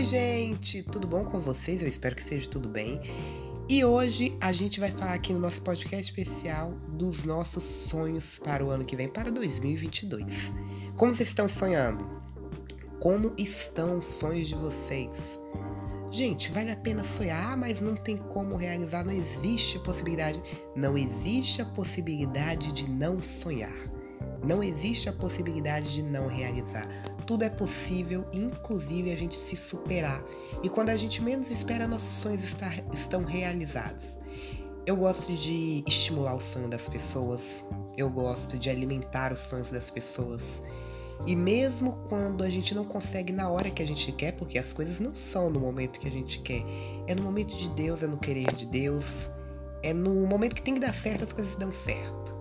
Oi, gente, tudo bom com vocês? Eu espero que seja tudo bem. E hoje a gente vai falar aqui no nosso podcast especial dos nossos sonhos para o ano que vem, para 2022. Como vocês estão sonhando? Como estão os sonhos de vocês? Gente, vale a pena sonhar, mas não tem como realizar, não existe possibilidade. Não existe a possibilidade de não sonhar. Não existe a possibilidade de não realizar. Tudo é possível, inclusive a gente se superar. E quando a gente menos espera, nossos sonhos estão realizados. Eu gosto de estimular o sonho das pessoas. Eu gosto de alimentar os sonhos das pessoas. E mesmo quando a gente não consegue na hora que a gente quer, porque as coisas não são no momento que a gente quer, é no momento de Deus, é no querer de Deus, é no momento que tem que dar certo, as coisas dão certo.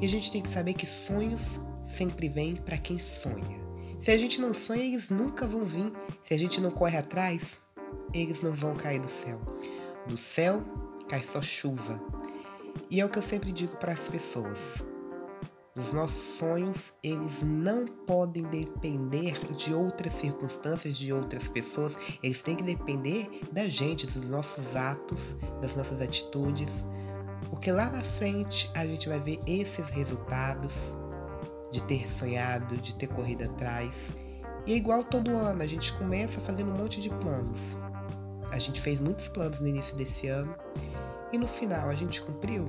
E a gente tem que saber que sonhos sempre vêm para quem sonha. Se a gente não sonha, eles nunca vão vir. Se a gente não corre atrás, eles não vão cair do céu. Do céu cai só chuva. E é o que eu sempre digo para as pessoas. Os nossos sonhos, eles não podem depender de outras circunstâncias, de outras pessoas. Eles têm que depender da gente, dos nossos atos, das nossas atitudes, porque lá na frente a gente vai ver esses resultados de ter sonhado, de ter corrido atrás. E é igual todo ano, a gente começa fazendo um monte de planos. A gente fez muitos planos no início desse ano e no final a gente cumpriu?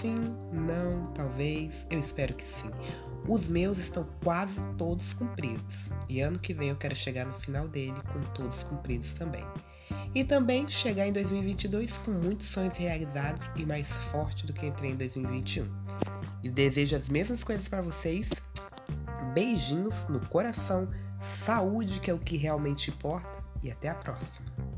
Sim, não, talvez, eu espero que sim. Os meus estão quase todos cumpridos e ano que vem eu quero chegar no final dele com todos cumpridos também e também chegar em 2022 com muitos sonhos realizados e mais forte do que entrei em 2021. E desejo as mesmas coisas para vocês. Beijinhos no coração, saúde que é o que realmente importa e até a próxima.